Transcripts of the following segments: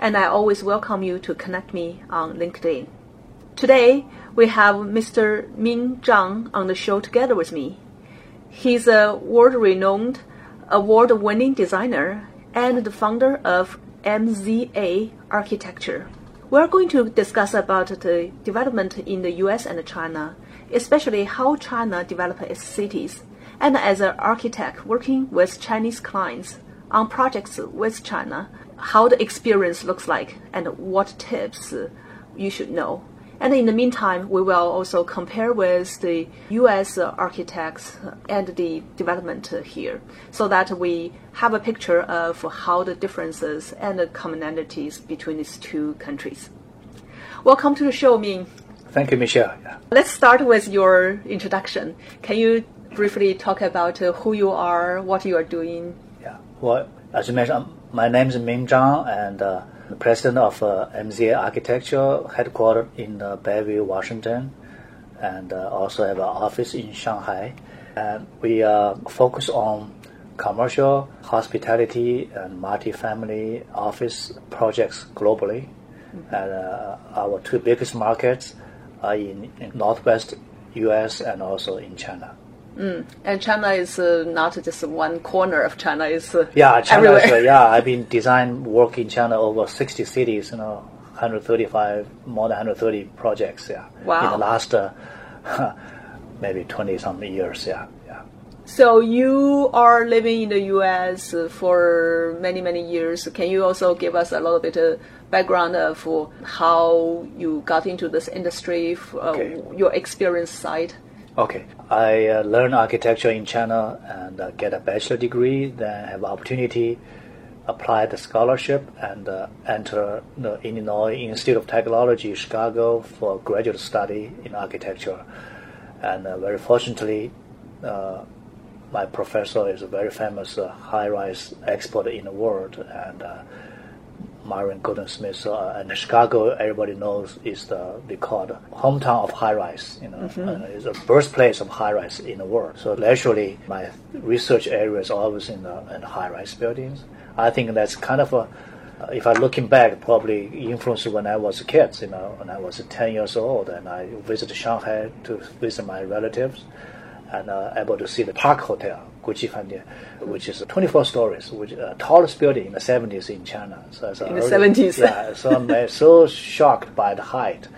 and I always welcome you to connect me on LinkedIn. Today, we have Mr. Ming Zhang on the show together with me. He's a world renowned, award winning designer and the founder of MZA Architecture. We're going to discuss about the development in the US and China, especially how China developed its cities, and as an architect working with Chinese clients on projects with China, how the experience looks like and what tips you should know. And in the meantime, we will also compare with the US architects and the development here so that we have a picture of how the differences and the commonalities between these two countries. Welcome to the show, Ming. Thank you, Michelle. Yeah. Let's start with your introduction. Can you briefly talk about who you are, what you are doing? Yeah. Well, as you mentioned, my name is Ming Zhang, and uh, the president of uh, MZA Architecture, headquartered in uh, Bellevue, Washington, and uh, also have an office in Shanghai. And we uh, focus on commercial, hospitality, and multifamily office projects globally. Mm-hmm. And uh, our two biggest markets are in, in Northwest U.S. and also in China. Mm. And China is uh, not just one corner of China; it's uh, yeah, China everywhere. Is, uh, yeah, I've been design work in China over sixty cities. You know, 135, more than 130 projects. Yeah, wow. in the last uh, maybe 20 some years. Yeah, yeah. So you are living in the U.S. for many many years. Can you also give us a little bit of background of how you got into this industry, uh, okay. your experience side? Okay, I uh, learned architecture in China and uh, get a bachelor degree. Then have opportunity apply the scholarship and uh, enter the Illinois Institute of Technology, Chicago, for graduate study in architecture. And uh, very fortunately, uh, my professor is a very famous uh, high-rise expert in the world, and Myron Goldsmith uh, and Chicago, everybody knows is the they call the hometown of high rise. You know, mm-hmm. uh, it's a birthplace of high rise in the world. So naturally, my research area is always in the in high rise buildings. I think that's kind of a uh, if I looking back, probably influenced when I was a kid. You know, when I was 10 years old, and I visited Shanghai to visit my relatives, and uh, able to see the Park Hotel, Guoji Fandian, which is 24 stories, which uh, tallest building in the 70s in China. So in the 70s, yeah. So I'm so shocked by the height,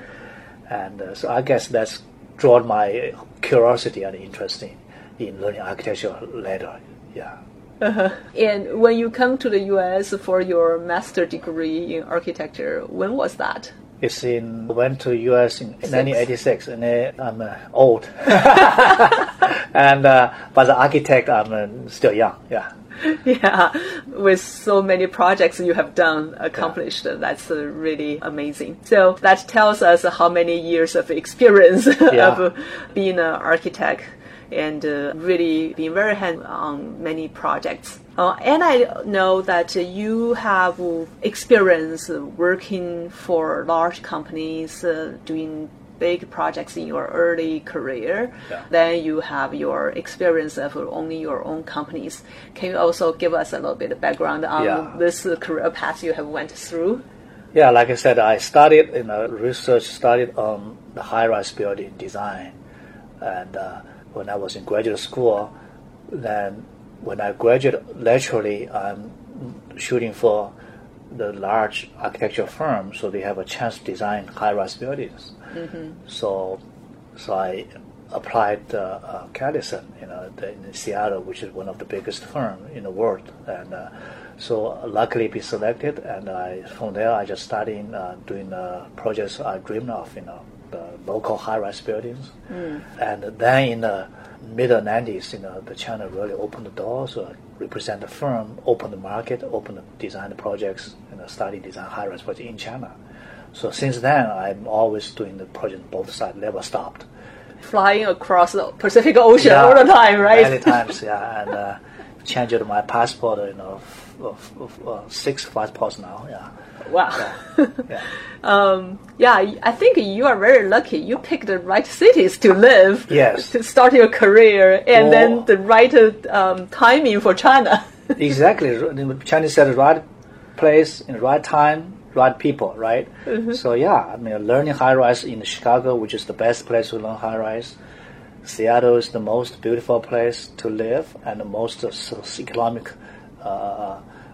and uh, so I guess that's drawn my curiosity and interest in, in learning architecture later. Yeah. Uh-huh. And when you come to the U.S. for your master degree in architecture, when was that? It's in went to U.S. in 1986, and I'm uh, old. and uh, but the architect, I'm uh, still young. Yeah. Yeah, with so many projects you have done accomplished, yeah. that's uh, really amazing. So that tells us how many years of experience yeah. of being an architect and uh, really being very hands on many projects. Uh, and I know that you have experience working for large companies, uh, doing big projects in your early career. Yeah. Then you have your experience of owning your own companies. Can you also give us a little bit of background on yeah. this career path you have went through? Yeah, like I said, I studied in a research studied on the high-rise building design, and uh, when I was in graduate school, then when I graduate, naturally I'm shooting for the large architectural firm, so they have a chance to design high-rise buildings. So, so I applied uh, uh, Callison, you know, the, in Seattle, which is one of the biggest firm in the world, and uh, so luckily be selected. And I from there I just started uh, doing uh, projects I dreamed of, you know, local high-rise buildings, and then in the mid 90s, you know, the China really opened the doors, uh, represent the firm, open the market, open the design projects, you know, study design high-rise projects in China. So since then, I'm always doing the project both sides, never stopped. Flying across the Pacific Ocean all the time, right? Many times, yeah, and uh, changed my passport, you know, f- f- f- uh, six passports now, yeah. Wow. yeah. um, yeah, I think you are very lucky. You picked the right cities to live. Yes. To start your career, and Oh. then the right um, timing for China. exactly. The Chinese said right place in the right time, right people, right? So yeah, I mean, learning high rise in Chicago, which is the best place to learn high rise. Seattle is the most beautiful place to live and the most uh, economic,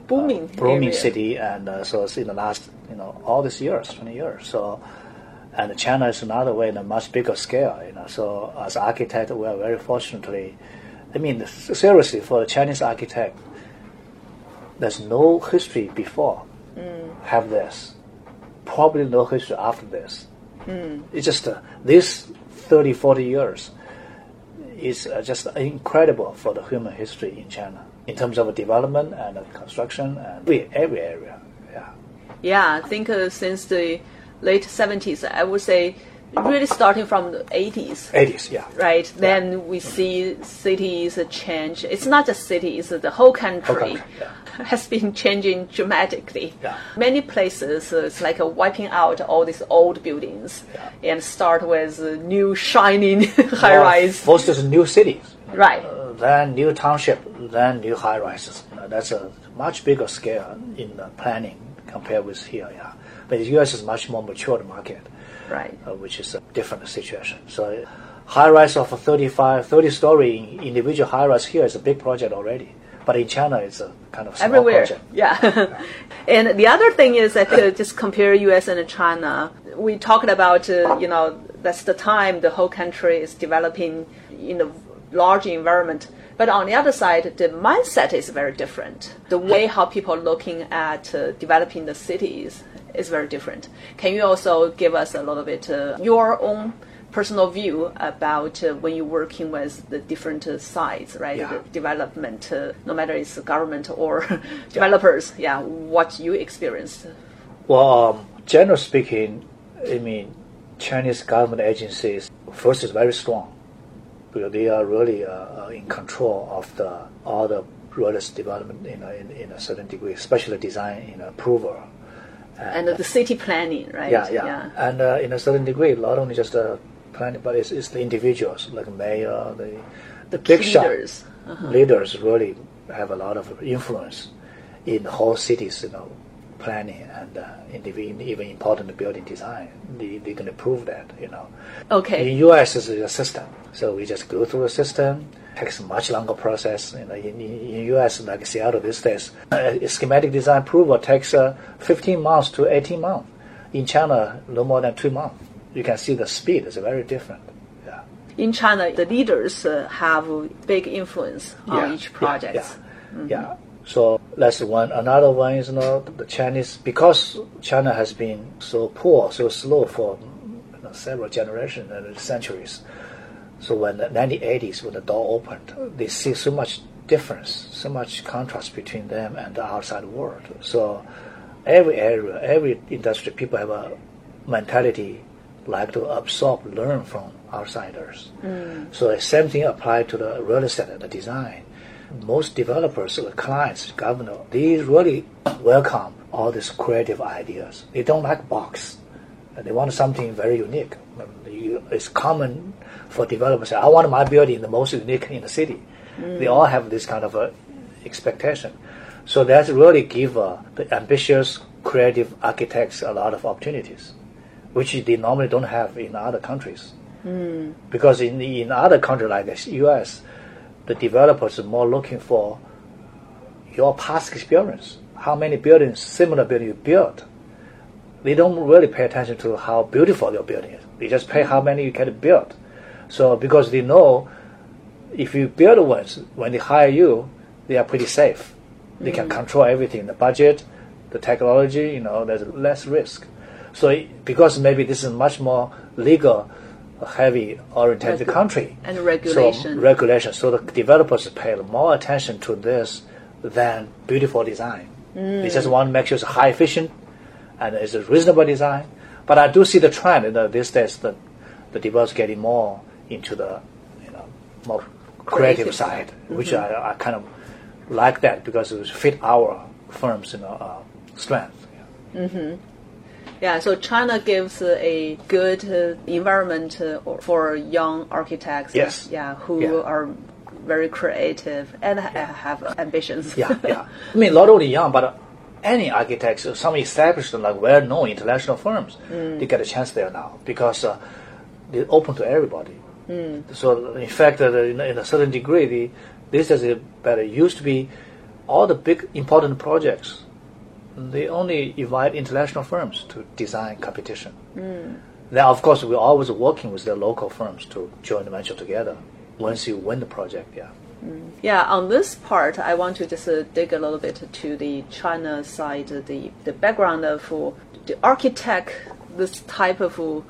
Booming uh, booming area. city, and uh, so it's in the last, you know, all these years, twenty years. So, and China is another way in a much bigger scale, you know. So as architect, we are very fortunately, I mean, seriously, for a Chinese architect, there's no history before have this. Probably no history after this. It's just uh, this 30, 40 years is uh, just incredible for the human history in China in terms of development and construction and every, every area. Yeah. Yeah, I think uh, since the late 70s, I would say really starting from the 80s. 80s, yeah. Right, then we see cities change. It's not just cities; the whole country, country, yeah. has been changing dramatically. Yeah. Many places, uh, it's like uh, wiping out all these old buildings Yeah. and start with uh, new shining high-rise. First is new cities, Right. uh, then new township, then new high rises. That's a much bigger scale in the planning compared with here. Yeah, but the U.S. is much more matured market. Right. uh, which is a different situation. So high rise of a 35, 30 story individual high rise here is a big project already. But in China, it's a kind of small everywhere. project. Yeah. and the other thing is, I think, just compare U.S. and China. We talked about, uh, you know, that's the time the whole country is developing in a large environment. But on the other side, the mindset is very different. The way how people are looking at uh, developing the cities is very different. Can you also give us a little bit uh, your own personal view about uh, when you're working with the different uh, sides, right? Yeah. Development, uh, no matter it's government or developers, yeah, what you experienced. Well, um, generally speaking, I mean, Chinese government agencies first is very strong because they are really uh, uh, in control of the all the real estate development you know, in, in a certain degree, especially design in approval. And the city planning, right? Yeah, yeah. And uh, in a certain degree, not only just the planning, but it's, it's the individuals, like mayor, the the big leaders. leaders really have a lot of influence in the whole cities, you know, planning and uh, even important building design. They they can prove that, you know. Okay. In U.S., it's a system, so we just go through the system. Takes a much longer process. You know, in, in, U.S., like Seattle these days, uh, schematic design approval takes uh, 15 months to 18 months. In China, no more than two months. You can see the speed is very different. Yeah. In China, the leaders uh, have big influence on yeah, each project. Yeah, yeah. yeah. So that's one. Another one is you know the Chinese because China has been so poor, so slow for you know, several generations and centuries. So when the 1980s, when the door opened, they see so much difference, so much contrast between them and the outside world. So every area, every industry, people have a mentality like to absorb, learn from outsiders. Mm. So the same thing applied to the real estate and the design. Most developers, clients, governor, they really welcome all these creative ideas. They don't like box. They want something very unique. It's common for developers. I want my building the most unique in the city. They all have this kind of a expectation. So that really give uh, the ambitious, creative architects a lot of opportunities, which they normally don't have in other countries. Because in in other countries like the U.S., the developers are more looking for your past experience. how many buildings, similar buildings you built. They don't really pay attention to how beautiful your building is. They just pay how many you can build. So because they know if you build once, when they hire you, they are pretty safe. They can mm. control everything, the budget, the technology, you know, there's less risk. So because maybe this is much more legal heavy oriented Regu- country. and regulation. So regulation. So the developers pay more attention to this than beautiful design. Mm. They just want to make sure it's high efficient and it's a reasonable design. But I do see the trend in the, these days that the developers getting more into the you know more creative, Creative side, side. which mm-hmm. I, I kind of like that because it fit our firm's you know uh, strength. Yeah. Yeah, so China gives a good environment for young architects. Yes. Yeah, who Yeah. are very creative and ha- have ambitions. yeah, yeah. I mean, not only young, but any architects, some established, like well-known international firms, they get a chance there now because uh, they're open to everybody. So, in fact, uh, in, in a certain degree, the, this is better. It used to be all the big important projects. They only invite international firms to design competition. Then, of course, we're always working with the local firms to join the venture together. Once you win the project, yeah. Yeah, on this part, I want to just uh, dig a little bit to the China side, the the background of uh, the architect, this type of uh,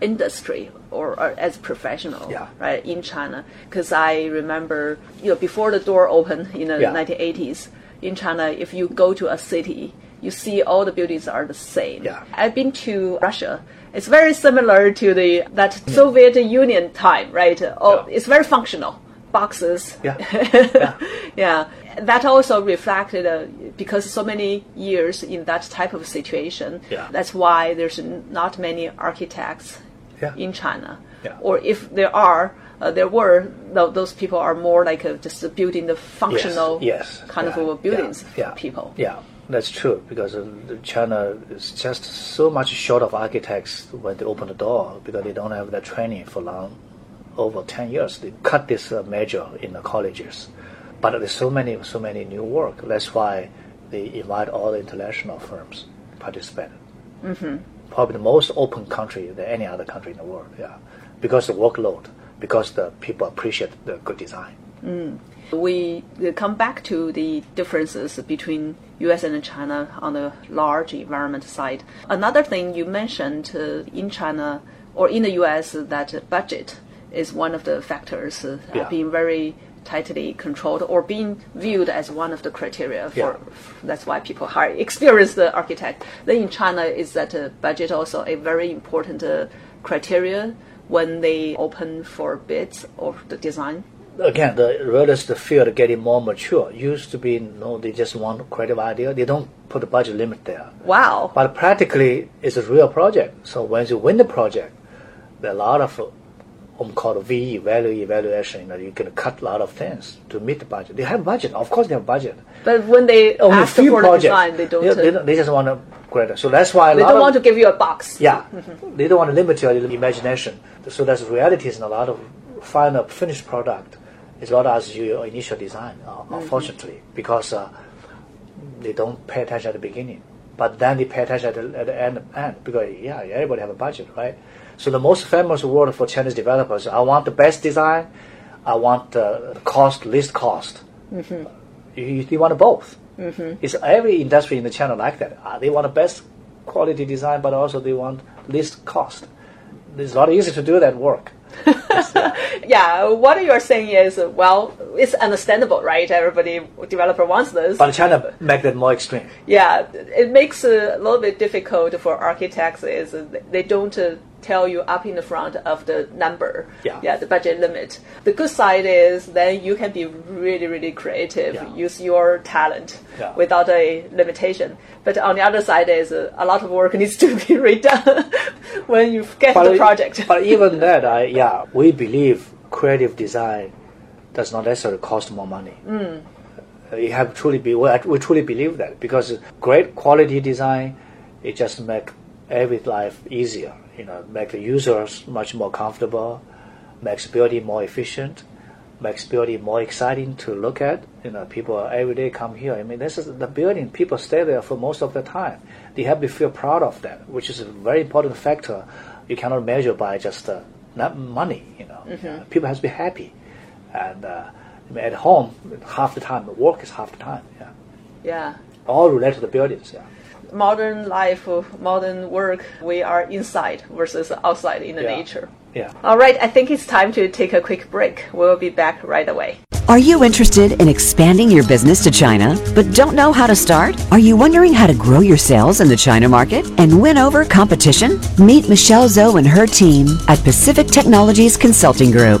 industry or, or as professional, Yeah. right, in China. Because I remember, you know, before the door opened in the Yeah. 1980s in China, if you go to a city, you see all the buildings are the same. Yeah. I've been to Russia. It's very similar to the that Soviet Union time, right? Oh, Yeah. it's very functional. Boxes, Yeah. yeah. yeah, that also reflected uh, because so many years in that type of situation. Yeah. That's why there's not many architects Yeah. in China. Yeah. Or if there are, uh, there were tho- those people are more like uh, just building the functional yes, kind yeah, of buildings yeah, people. Yeah, that's true because uh, China is just so much short of architects when they open the door because they don't have that training for long, over ten years. They cut this uh, major in the colleges, but there's so many, so many new work. That's why they invite all the international firms to participate. Mm-hmm. Probably the most open country than any other country in the world. Yeah, because the workload, because the people appreciate the good design. We come back to the differences between U.S. and China on the large environment side. Another thing you mentioned uh, in China or in the U.S. that budget is one of the factors uh, Yeah. being very tightly controlled or being viewed as one of the criteria for. Yeah. That's why people hire experienced architect. Then in China, is that uh, budget also a very important criteria when they open for bids or the design? Again, the real estate field getting more mature. Used to be, no, they just want creative idea. They don't put a budget limit there. Wow. But practically, it's a real project. So when you win the project, there are a lot of um, called VE, value evaluation. You know, you can cut a lot of things to meet the budget. They have budget. Of course, they have budget. But when they Only ask few for the projects. design, they don't. They, they, don't- they just want to create. So that's why a they don't of, want to give you a box. yeah, they don't want to limit your imagination. So that's realities in a lot of final finished product is not as your initial design, uh, unfortunately, because uh, they don't pay attention at the beginning. But then they pay attention at the, at the end, end because yeah, everybody have a budget, right? So the most famous word for Chinese developers, I want the best design, I want uh, cost least cost. You, you, they want both. Mm-hmm. It's every industry in the China like that. Uh, they want the best quality design, but also they want least cost. It's not easy to do that work. Yeah, what you're saying is, well, it's understandable, right? Everybody, developer wants this. But China make that more extreme. yeah, it makes it a little bit difficult for architects. Is they don't uh, tell you up in the front of the number. Yeah. yeah, the budget limit. The good side is then you can be really, really creative. Yeah. Use your talent Yeah. without a limitation. But on the other side is uh, a lot of work needs to be redone when you get the project. but even that, I, yeah, we believe creative design does not necessarily cost more money. Mm. You have truly be we, we truly believe that because great quality design, it just make every life easier. You know, make the users much more comfortable, makes building more efficient, makes building more exciting to look at. You know, people every day come here. I mean, this is the building. People stay there for most of the time. They have to feel proud of that, which is a very important factor. You cannot measure by just uh, not money. You know, uh, people have to be happy, and uh, I mean, at home half the time, work is half the time. Yeah, Yeah. all related to the buildings. Yeah. Modern life, modern work, we are inside versus outside in the Yeah. nature. Yeah. All right, I think it's time to take a quick break. We'll be back right away. Are you interested in expanding your business to China but don't know how to start? Are you wondering how to grow your sales in the China market and win over competition? Meet Michelle Zhou and her team at Pacific Technologies Consulting Group.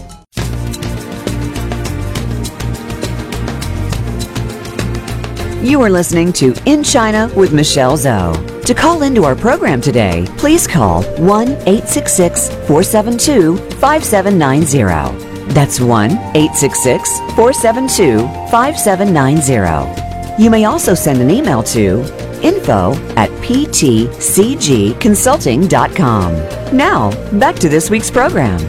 You are listening to In China with Michelle Zhou. To call into our program today, please call 1 866 472 5790. That's 1 866 472 5790. You may also send an email to info at ptcgconsulting.com. Now, back to this week's program.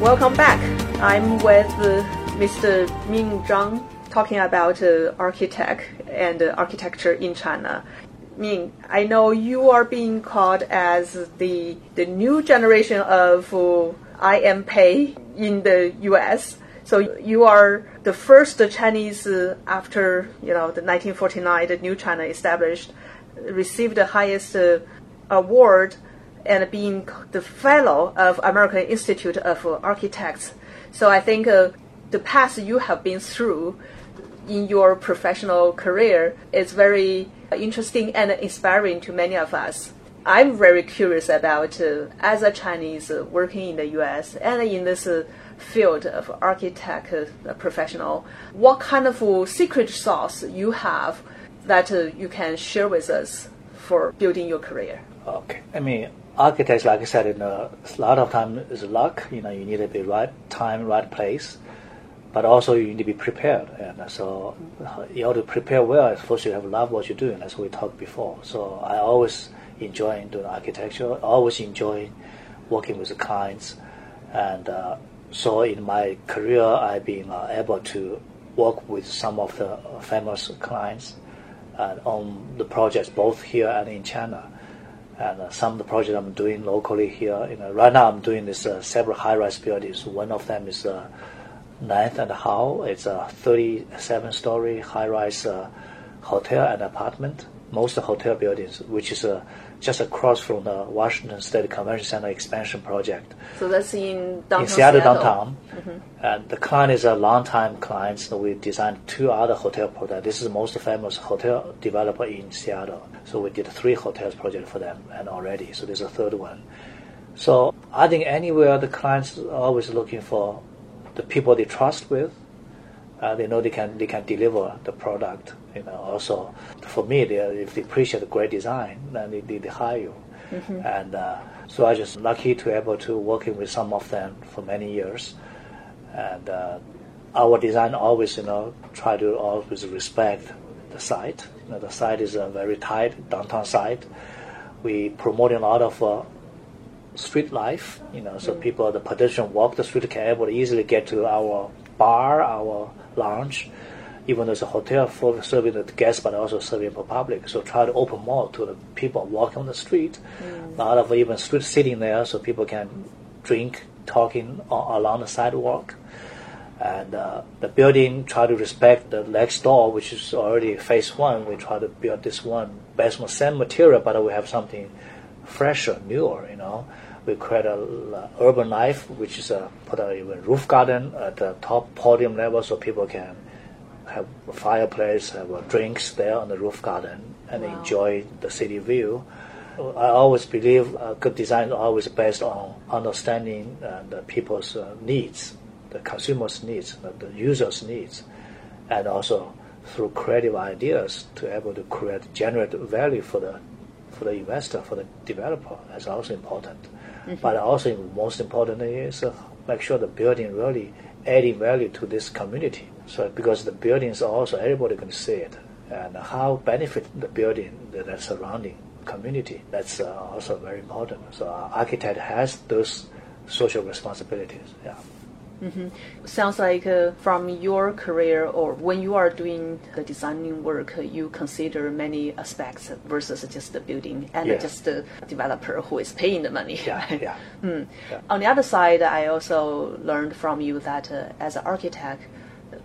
Welcome back. I'm with uh, Mr. Ming Zhang talking about uh, architect and architecture in China. Ming, I know you are being called as the the new generation of uh, IM Pei in the U.S. So you are the first Chinese uh, after you know the 1949 the new China established, received the highest uh, award and being the fellow of American Institute of Architects. So I think uh, the path you have been through in your professional career is very interesting and inspiring to many of us. I'm very curious about, uh, as a Chinese uh, working in the U.S. and in this uh, field of architect uh, professional, what kind of uh, secret sauce you have that uh, you can share with us for building your career? Okay. I mean, architects, like I said, in a, a lot of time is luck. You know, you need to be right time, right place, but also you need to be prepared. And so, uh, in order to prepare well, first you have to love what you're doing. That's what we talked before. So I always enjoy doing architecture. Always enjoy working with the clients, and uh, so in my career, I've been uh, able to work with some of the famous clients uh, on the projects both here and in China and uh, some of the projects I'm doing locally here. You know, right now I'm doing this uh, several high-rise buildings. One of them is uh, Ninth and Howell. It's a 37-story high-rise uh, hotel and apartment. Most hotel buildings, which is uh, just across from the Washington State Convention Center expansion project So that's in downtown in Seattle, Seattle. downtown. And the client is a long-time client. So we designed two other hotel projects. This is the most famous hotel developer in Seattle. So we did three hotels project for them and already. So there's a third one. So I think anywhere the clients are always looking for the people they trust with. Uh, they know they can they can deliver the product. You know, also for me, they, if they appreciate the great design, then they, they, they hire you. And uh, so I just lucky to able to working with some of them for many years. And uh, our design always, you know, try to always respect the site. You know, the site is a very tight downtown site. We promoting a lot of uh, street life, you know, so people, the pedestrian walk the street can able to easily get to our bar, our lounge, even though it's a hotel for serving the guests, but also serving for public. So try to open more to the people walking on the street. A lot of even street sitting there, so people can drink, talking a- along the sidewalk. And uh, the building try to respect the next door, which is already phase one. We try to build this one based on the same material, but we have something fresher, newer. You know, we create a l- urban life, which is a put a even roof garden at the top podium level, so people can have a fireplace, have uh, drinks there on the roof garden, and Wow. enjoy the city view. I always believe uh, good design is always based on understanding uh, the people's uh, needs, the consumers' needs, the, the users' needs, and also through creative ideas to able to create generate value for the for the investor, for the developer, that's also important. But also most important is uh, make sure the building really adding value to this community. So because the buildings also everybody can see it and how benefit the building that surrounding community. That's uh, also very important. So architect has those social responsibilities. Yeah. Mm-hmm. Sounds like uh, from your career or when you are doing the designing work, uh, you consider many aspects versus just the building and yes. just the developer who is paying the money. Yeah, yeah. mm. yeah. On the other side, I also learned from you that uh, as an architect,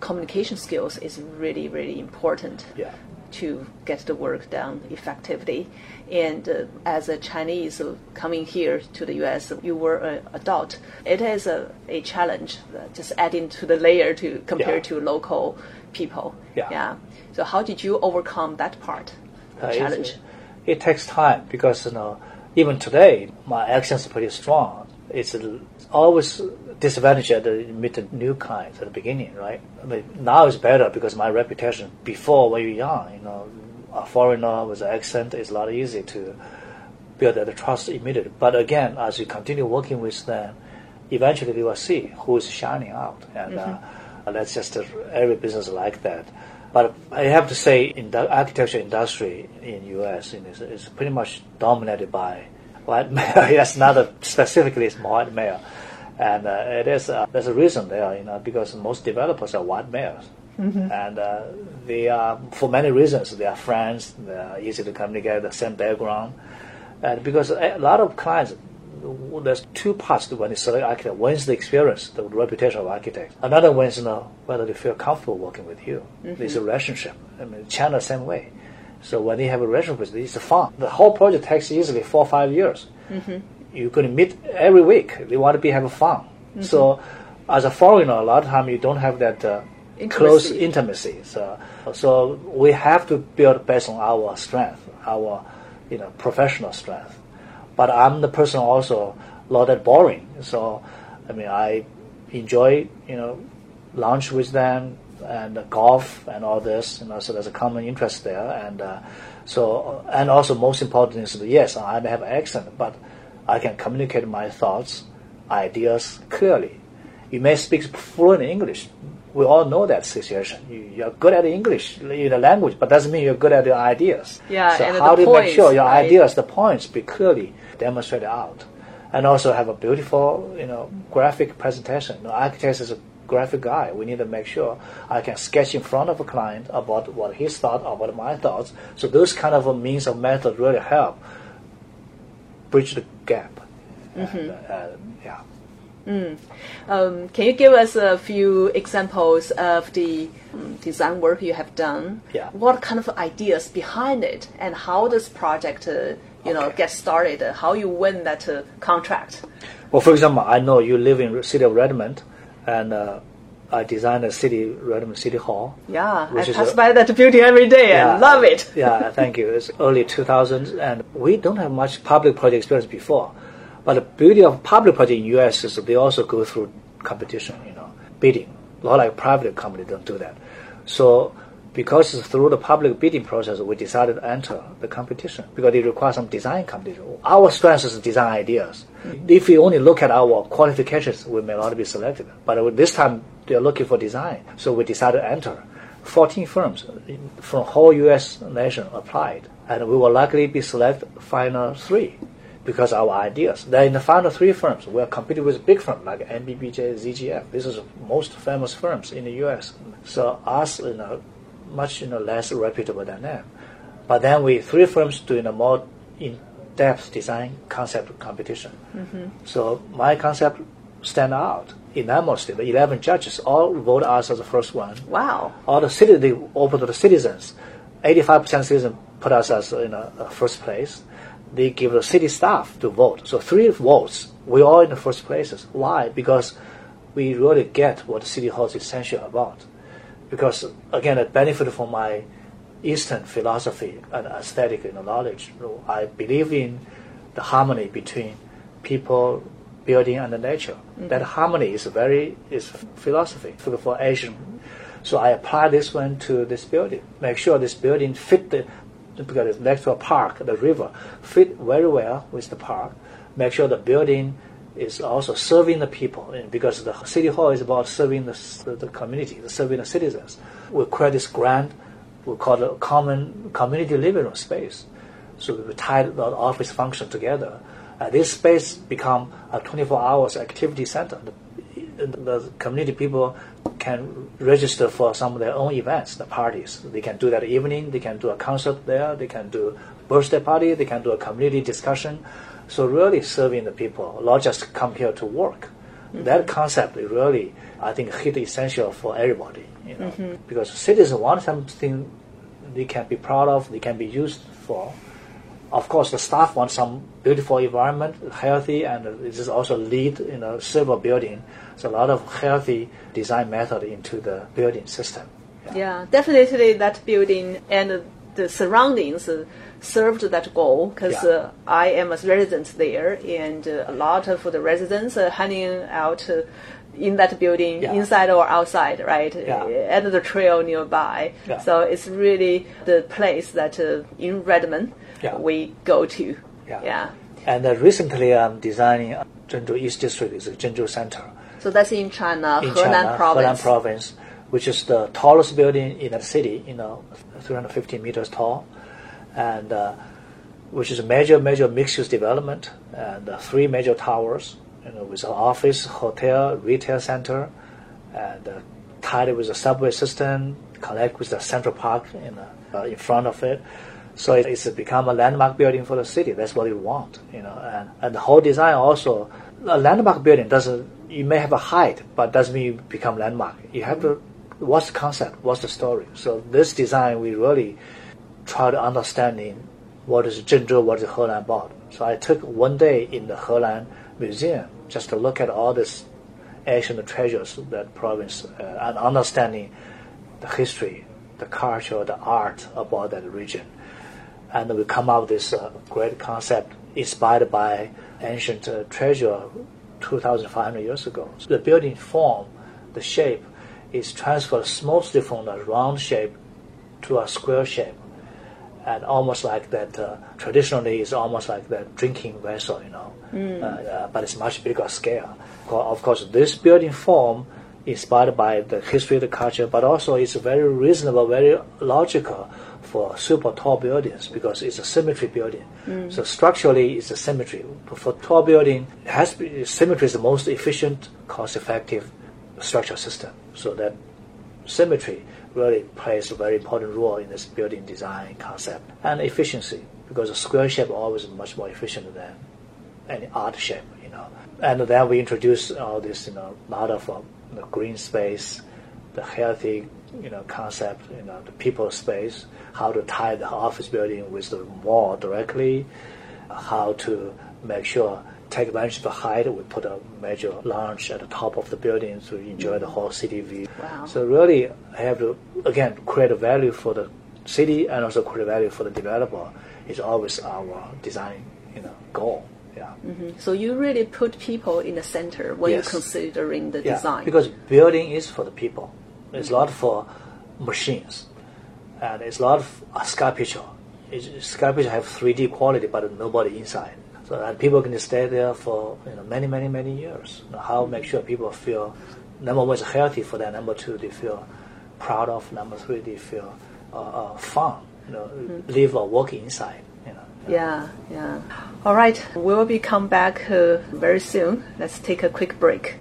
communication skills is really, really important. Yeah to get the work done effectively. And uh, as a Chinese uh, coming here to the U.S., you were an adult. It is a, a challenge, uh, just adding to the layer to compare yeah. to local people. Yeah. yeah. So how did you overcome that part? The challenge. It takes time because you know even today my accent is pretty strong. It's always disadvantage at the meet new clients at the beginning, right? I mean, now it's better because my reputation before when you're young, you know, a foreigner with an accent is a lot easier to build that trust immediately. But again, as you continue working with them, eventually you will see who is shining out, and mm-hmm. uh, that's just uh, every business like that. But I have to say, in the architecture industry in U.S. is, is pretty much dominated by white male. yes, not a, specifically white male. And uh, it is uh, there's a reason there, you know, because most developers are white males, mm-hmm. and uh, they are for many reasons. They are friends, they are easy to communicate, the same background, and because a lot of clients. There's two parts when you select architect. One is the experience, the reputation of architect. Another one is you know, whether they feel comfortable working with you. Mm-hmm. It's a relationship. I mean, China same way. So when they have a relationship with you, it's fun. The whole project takes easily four or five years. Mm-hmm you're going to meet every week. They want to be having fun. Mm-hmm. So, as a foreigner, a lot of time you don't have that uh, intimacy. close intimacy. So, so we have to build based on our strength, our you know professional strength. But I'm the person also not that boring. So, I mean, I enjoy you know lunch with them and golf and all this. You know, so there's a common interest there, and uh, so and also most important is yes, I may have accent, but I can communicate my thoughts, ideas clearly. You may speak fluent English. We all know that situation. You, are good at English in the language, but doesn't mean you're good at the ideas. Yeah, so and how do you make sure your right? ideas, the points, be clearly demonstrated out, and also have a beautiful, you know, graphic presentation. You know, architect is a graphic guy. We need to make sure I can sketch in front of a client about what his thought, about my thoughts. So those kind of means of method really help bridge the gap. Mm-hmm. And, uh, yeah. Mm. Um, can you give us a few examples of the um, design work you have done? Yeah. What kind of ideas behind it, and how this project, uh, you okay. know, get started? How you win that uh, contract? Well, for example, I know you live in the city of Redmond, and uh, I designed a city Redmond City Hall. Yeah, I pass a, by that building every day yeah, and love it. yeah, thank you. It's early 2000s, and we don't have much public project experience before. But the beauty of public project in U.S. is they also go through competition, you know, bidding. Not like private company don't do that. So because through the public bidding process, we decided to enter the competition because it requires some design competition. Our strength is design ideas. Mm-hmm. If we only look at our qualifications, we may not be selected. But this time they're looking for design, so we decided to enter. 14 firms from whole U.S. nation applied, and we will likely be selected final three because our ideas. Then in the final three firms, we are competing with big firms like NBBJ, ZGF. This is most famous firms in the U.S. So us, you know, much you know less reputable than them. But then we three firms doing a more in-depth design concept competition. Mm-hmm. So my concept stand out enormously. The 11 judges all vote us as the first one. Wow. All the city, they open to the citizens. 85% citizens put us as in a, first place. They give the city staff to vote. So three votes, we all in the first places. Why? Because we really get what City Hall is essential about. Because again, it benefited from my Eastern philosophy and aesthetic and knowledge. I believe in the harmony between people, building and the nature. Mm-hmm. That harmony is very is philosophy for Asian. So I apply this one to this building. Make sure this building fit the because it's next to a park, the river fit very well with the park. Make sure the building is also serving the people because the city hall is about serving the, the community, the serving the citizens. We create this grant, we call it common community living room space. So we tied the office function together. Uh, this space become a 24 hours activity center. The, the, community people can register for some of their own events, the parties. They can do that evening. They can do a concert there. They can do birthday party. They can do a community discussion. So really serving the people, not just come here to work. Mm-hmm. That concept really, I think, hit essential for everybody. You know, mm-hmm. because citizens want something they can be proud of, they can be used for. Of course, the staff want some beautiful environment, healthy, and this is also LEED in a silver building. So a lot of healthy design method into the building system. Yeah, yeah definitely that building and the surroundings served that goal because yeah. uh, I am a resident there, and uh, a lot of the residents are hanging out uh, in that building, yeah. inside or outside, right? Yeah. At the trail nearby. So it's really the place that uh, in Redmond we go to. Yeah. And uh, recently, I'm designing Zhengzhou East District, is Zhengzhou Center. So that's in China, in Henan China, province. Henan province, which is the tallest building in the city, you know, 350 meters tall and uh, which is a major, major mixed-use development, and uh, three major towers, you know, with an office, hotel, retail center, and uh, tied with a subway system, connect with the central park in, uh, in front of it. So it's become a landmark building for the city. That's what we want, you know. And, and the whole design also, a landmark building doesn't. You may have a height, but doesn't mean you become landmark. You have to. What's the concept? What's the story? So this design, we really try to understanding what is Zhengzhou, what is Helan about. So I took one day in the Helan Museum just to look at all these ancient treasures that province uh, and understanding the history, the culture, the art about that region. And we come up with this uh, great concept inspired by ancient uh, treasure 2,500 years ago. So the building form, the shape, is transferred smoothly from a round shape to a square shape and almost like that. Uh, traditionally, is almost like that drinking vessel, you know, mm. uh, but it's much bigger scale. Of course, this building form inspired by the history, of the culture, but also it's very reasonable, very logical for super tall buildings because it's a symmetry building. Mm. So structurally, it's a symmetry. But for tall building, it has be, symmetry is the most efficient, cost-effective structural system. So that symmetry really plays a very important role in this building design concept and efficiency because a square shape always much more efficient than any odd shape, you know. And then we introduce all this, you know, lot of uh, the green space, the healthy, you know, concept, you know, the people space, how to tie the office building with the mall directly, how to make sure take advantage of the height. We put a major lounge at the top of the building to enjoy the whole city view. Wow. So really, I have to again create a value for the city and also create a value for the developer. Is always our design, you know, goal. Yeah. Mm-hmm. So you really put people in the center when yes. you're considering the yeah, design. Because building is for the people. It's not for machines, and it's not a sculpture. It's, sculpture have 3D quality, but nobody inside. So that people can stay there for you know, many, many, many years. You know, how make sure people feel number one is healthy for them. Number two, they feel proud of. Number three, they feel uh, uh, fun. You know, mm-hmm. live or work inside. You know. Yeah, yeah. All right, we'll be come back uh, very soon. Let's take a quick break.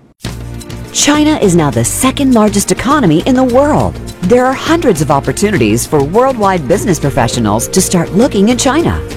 China is now the second largest economy in the world. There are hundreds of opportunities for worldwide business professionals to start looking in China.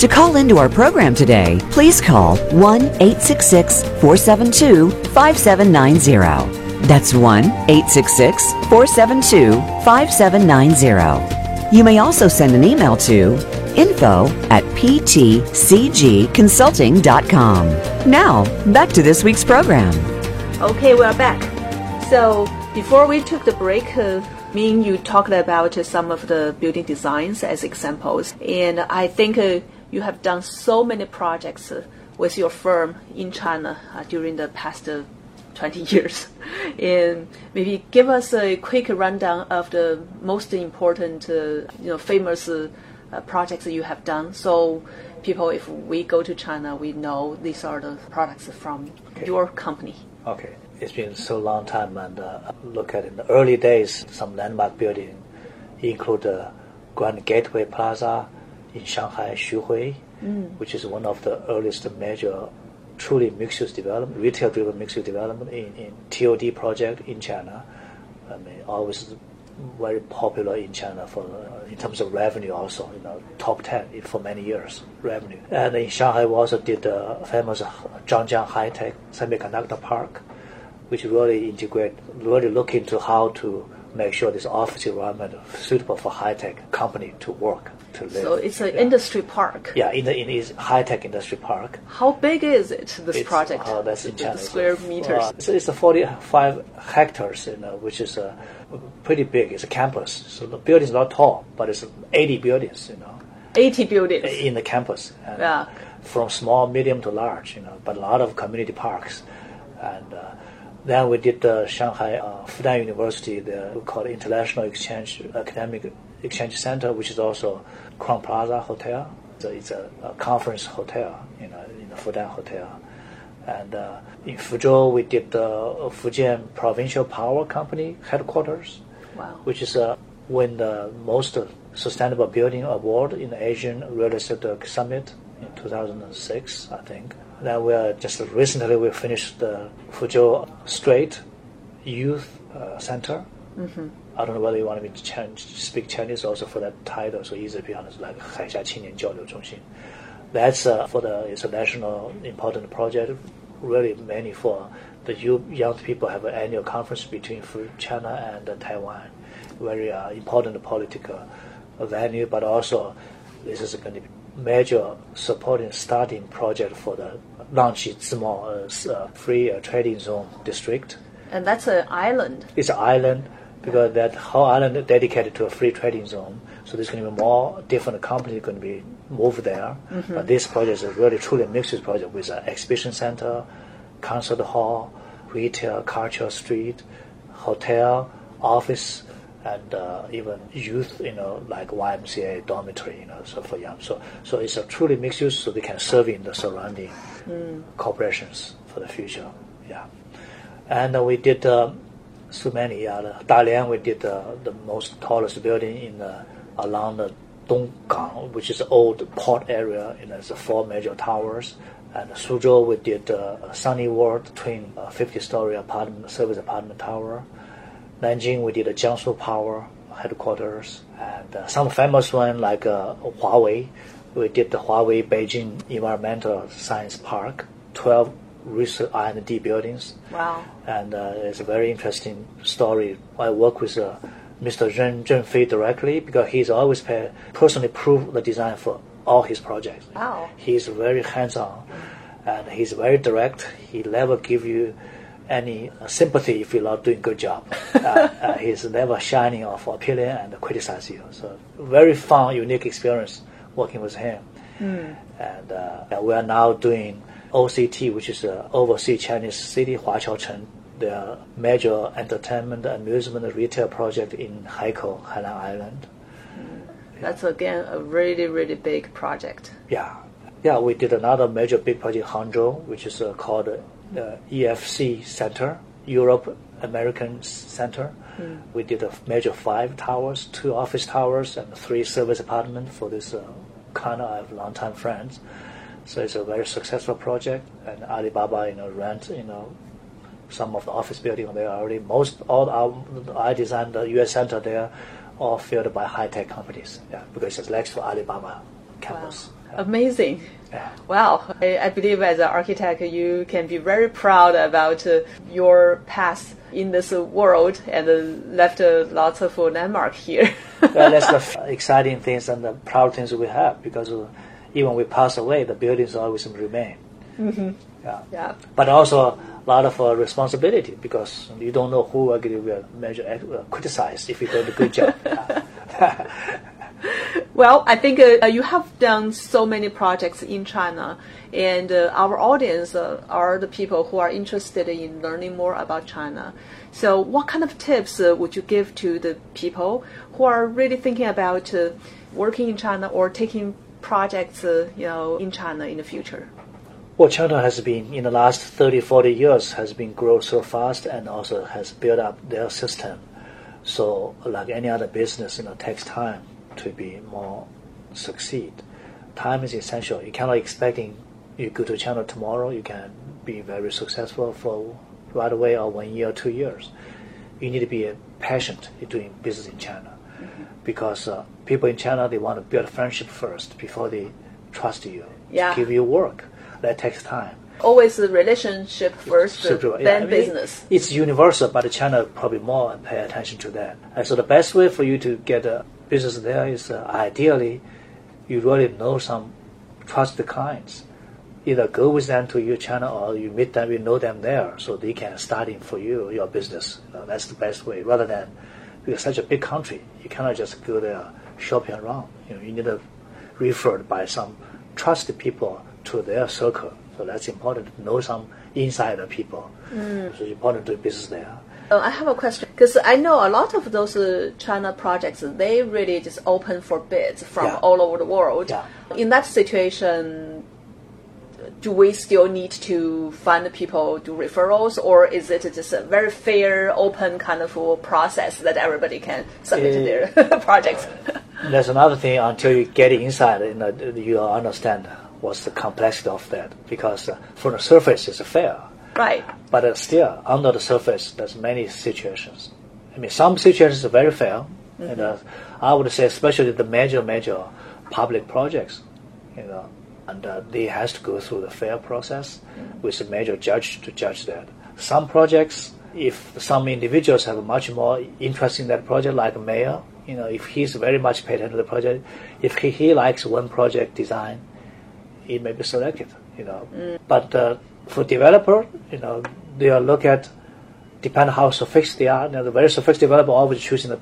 To call into our program today, please call 1 866 472 5790. That's 1 866 472 5790. You may also send an email to Info at ptcgconsulting.com. Now, back to this week's program. Okay, we're back. So before we took the break, uh, Ming, you talked about uh, some of the building designs as examples, and I think uh, you have done so many projects with your firm in China uh, during the past uh, 20 years. and maybe give us a quick rundown of the most important, uh, you know, famous projects that you have done. So people, if we go to China, we know these are the products from Okay. your company. Okay, it's been so long time, and uh, look at in the early days, some landmark building include the Grand Gateway Plaza in Shanghai, Xuhui, which is one of the earliest major truly mixed-use development, retail-driven mixed-use development in, in TOD project in China. I mean, always very popular in China for uh, in terms of revenue also, you know, top 10 for many years revenue. And in Shanghai, we also did the famous Zhangjiang High Tech Semiconductor Park, which really integrate, really look into how to make sure this office environment suitable for high tech company to work to live. So it's an Yeah. industry park. Yeah, in the in this high tech industry park. How big is it, this It's- project? Oh, that's in The China. square meters. Uh, so it's a 45 hectares, you know, which is uh, pretty big. It's a campus. So the building is not tall, but it's 80 buildings, you know, 80 buildings. in the campus. Yeah. From small, medium to large, you know, but a lot of community parks. And uh, then we did the Shanghai uh, Fudan University, the we call International Exchange Academic Exchange Center, which is also Crowne Plaza Hotel. So it's a, a conference hotel, you know, in the Fudan Hotel. And uh, in Fuzhou, we did the Fujian Provincial Power Company headquarters, Wow. which is uh, win the most sustainable building award in the Asian Real Estate Summit in 2006, I think. Then we are just recently we finished the Fuzhou Strait Youth uh, Center. Mm-hmm. I don't know whether you want me to change, speak Chinese also for that title, so easy to be honest, like 海峡青年交流中心. That's uh, for the it's a national important project, really mainly for the you, young people have an annual conference between Fu- China and uh, Taiwan, very uh, important political venue, but also this is going to be major supporting starting project for the Langqi Zimo uh, s- uh, free uh, trading zone district. And that's an island. It's an island because that whole island is dedicated to a free trading zone. So there's going to be more different companies going to be moved there. But this project is a really truly a mixed project with an exhibition center, concert hall, retail, cultural street, hotel, office, and uh, even youth, you know, like YMCA dormitory, you know, so for young. So, so it's a truly mixed use, so they can serve in the surrounding corporations for the future. Yeah, and uh, we did uh, so many. Yeah, the Dalian we did uh, the most tallest building in along the Donggang, which is old port area. You know, it's four major towers. And Suzhou we did uh, Sunny World twin uh, 50-story apartment service apartment tower. Nanjing, we did a Jiangsu Power headquarters, and uh, some famous one like uh, Huawei. We did the Huawei Beijing Environmental Science Park, 12 research R&D buildings. Wow. And uh, it's a very interesting story. I work with uh, Mr. Ren Zhengfei directly because he's always personally prove the design for all his projects. Wow. He's very hands-on, and he's very direct. He never give you any uh, sympathy if you're not doing a good job. uh, uh, he's never shining off opinion and criticize you. So very fun, unique experience working with him. And uh, we are now doing OCT, which is uh, Overseas Chinese City Huaqiaocheng, the major entertainment, amusement, retail project in Haikou, Hainan Island. That's again a really, really big project. Yeah, yeah. We did another major big project in Hangzhou, which is uh, called uh, EFC Center, Europe American Center. We did a major five towers, two office towers, and three service apartments for this I have longtime friends. So it's a very successful project, and Alibaba, you know, rent, you know, some of the office building there already. Most all our I designed the U.S. center there, all filled by high tech companies. Yeah, because it's next to Alibaba campus. Amazing. Yeah. Wow, I, I believe as an architect, you can be very proud about uh, your past in this world and uh, left uh, lots of uh, landmark here. well, that's the f- exciting things and the proud things we have because uh, even we pass away, the buildings always remain. Mm-hmm. Yeah. yeah. But also a lot of uh, responsibility because you don't know who will measure uh, criticize if you do a good job. Well, I think uh, you have done so many projects in China, and uh, our audience uh, are the people who are interested in learning more about China. So, what kind of tips uh, would you give to the people who are really thinking about uh, working in China or taking projects, uh, you know, in China in the future? Well, China has been in the last 30, 40 years has been growing so fast and also has built up their system. So, like any other business, you know, takes time to be more succeed. Time is essential. You cannot expecting you go to China tomorrow, you can be very successful for right away or one year, two years. You need to be patient in doing business in China mm-hmm. because uh, people in China they want to build friendship first before they trust you yeah. give you work. That takes time. Always the relationship first, So, then yeah, I mean, business. It's universal, but China probably more pay attention to that. And so the best way for you to get a business there is uh, ideally you really know some trusted clients. Either go with them to your channel or you meet them, you know them there, so they can start in for you your business. You know, that's the best way. Rather than because such a big country, you cannot just go there shopping around. You know, you need to referred by some trusted people to their circle. So that's important to know some insider people. So it's important to do business there. Uh, I have a question because I know a lot of those uh, China projects they really just open for bids from Yeah. all over the world. Yeah. In that situation, do we still need to find people do referrals, or is it just a very fair, open kind of process that everybody can submit Uh, their projects? That's another thing. Until you get inside, you know, you understand what's the complexity of that. Because uh, from the surface, it's a fair, right. but uh, still under the surface, there's many situations. I mean, some situations are very fair, and uh, I would say especially the major, major public projects, you know, and uh, they has to go through the fair process with a major judge to judge that. Some projects, if some individuals have much more interest in that project, like a mayor, you know, if he's very much paid attention to the project, if he, he likes one project design, it may be selected, you know. But uh, for developer, you know, they will look at depend how sophisticated they are. You know, the very sophisticated developer always choosing a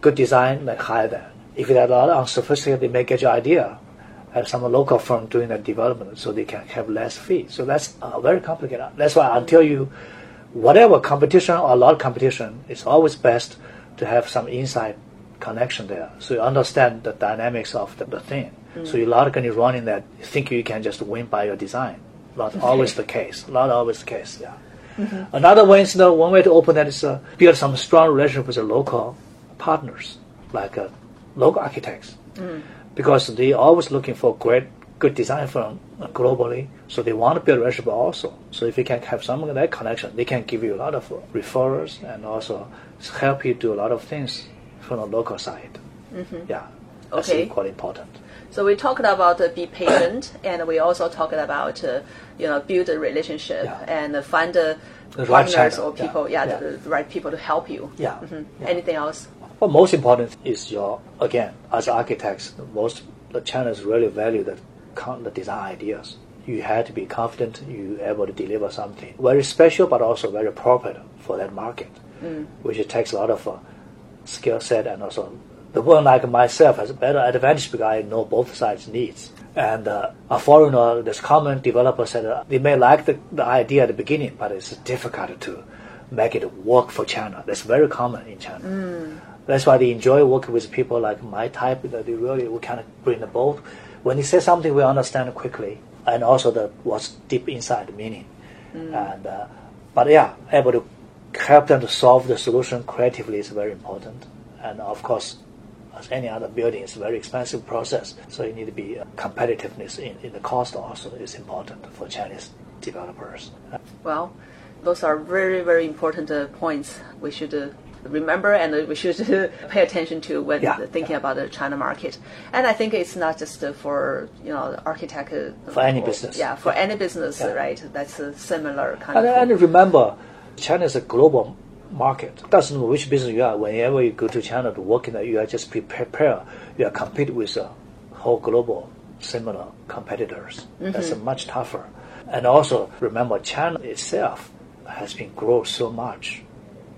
good design, like hire them. If they're a lot unsophisticated, they may get your idea. Have some local firm doing the development, so they can have less fee. So that's uh, very complicated. That's why until you, whatever competition or a lot of competition, it's always best to have some inside connection there, so you understand the dynamics of the, the thing. So you're not going to run in that think you can just win by your design. Not always the case. Not always the case. Yeah. Another way is the one way to open that is uh, build some strong relationship with the local partners, like uh, local architects, because they always looking for great good design firm uh, globally. So they want to build relationship also. So if you can have some of that connection, they can give you a lot of referrals and also help you do a lot of things from the local side. Yeah, that's Okay. quite important. So we talked about uh, be patient, and we also talked about uh, you know build a relationship Yeah. and uh, find uh, The partners channel, or people, yeah, yeah, The, the right people to help you. Yeah, Mhm. yeah. Anything else? Well, most important is your again as architects, most the Chinese really value the the design ideas. You have to be confident you able to deliver something very special, but also very appropriate for that market, which it takes a lot of uh, skill set and also the one like myself has a better advantage because I know both sides needs. And uh, a foreigner, this common developer said uh, they may like the, the idea at the beginning, but it's difficult to make it work for China. That's very common in China. That's why they enjoy working with people like my type. That they really we of bring the both. When they say something, we understand quickly, and also the what's deep inside the meaning. And uh, but yeah, able to help them to solve the solution creatively is very important. And of course, as any other building, it's a very expensive process. So you need to be uh, competitiveness in, in the cost also is important for Chinese developers. Well, those are very very important uh, points we should uh, remember and we should pay attention to when Yeah, thinking yeah. about the China market. And I think it's not just uh, for you know architect uh, For any or- business. Yeah, for any business, Yeah. right? That's a similar kind And, of. and remember, China is a global market. Doesn't matter which business you are. Whenever you go to China to work in that, you are just pre- prepare. You are compete with a whole global similar competitors. Mm-hmm. That's a much tougher. And also remember, China itself has been grown so much.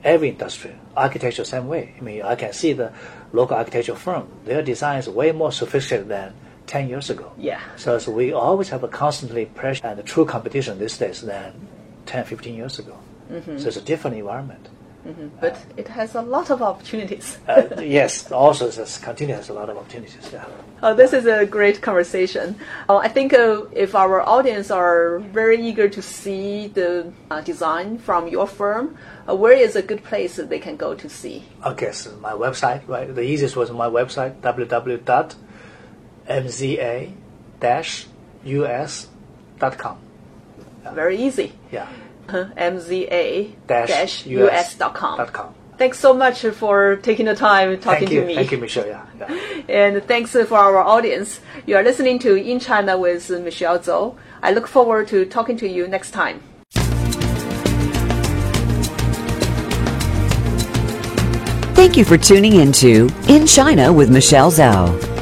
Every industry, architecture, same way. I mean, I can see the local architecture firm. Their design is way more sophisticated than 10 years ago. Yeah. So, so we always have a constantly pressure and true competition these days than 10, 15 years ago. Mm-hmm. So it's a different environment. But it has a lot of opportunities. Uh, yes, also it's continue has a lot of opportunities. Yeah. Oh, this is a great conversation. Uh, I think uh, if our audience are very eager to see the uh, design from your firm, uh, where is a good place that they can go to see? Okay, so my website, right? The easiest was my website, www.mza-us.com. Very easy. Yeah. mza-us.com. Dot com. Thanks so much for taking the time talking Thank you. to me. Thank you, Michelle. Yeah. yeah. And thanks for our audience. You are listening to In China with Michelle Zhou. I look forward to talking to you next time. Thank you for tuning into In China with Michelle Zhao.